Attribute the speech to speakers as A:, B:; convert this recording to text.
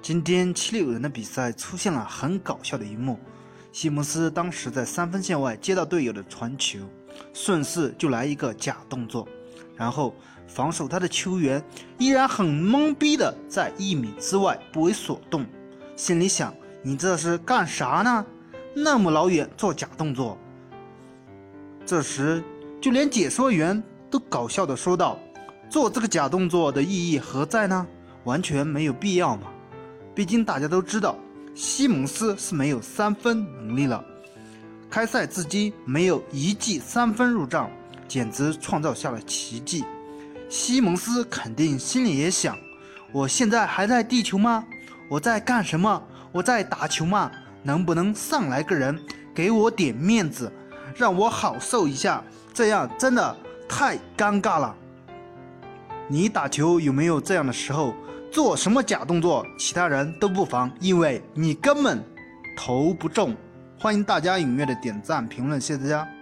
A: 今天七六人的比赛出现了很搞笑的一幕，西蒙斯当时在三分线外接到队友的传球，顺势就来一个假动作，然后防守他的球员依然很懵逼的在一米之外不为所动，心里想：你这是干啥呢？那么老远做假动作。这时，就连解说员都搞笑的说道：“做这个假动作的意义何在呢？完全没有必要嘛！毕竟大家都知道，西蒙斯是没有三分能力了。开赛至今没有一记三分入账，简直创造下了奇迹。西蒙斯肯定心里也想：我现在还在地球吗？我在干什么？我在打球吗？能不能上来个人给我点面子？”让我好受一下，这样真的太尴尬了。你打球有没有这样的时候？做什么假动作，其他人都不防，因为你根本投不中。欢迎大家踊跃的点赞评论，谢谢大家。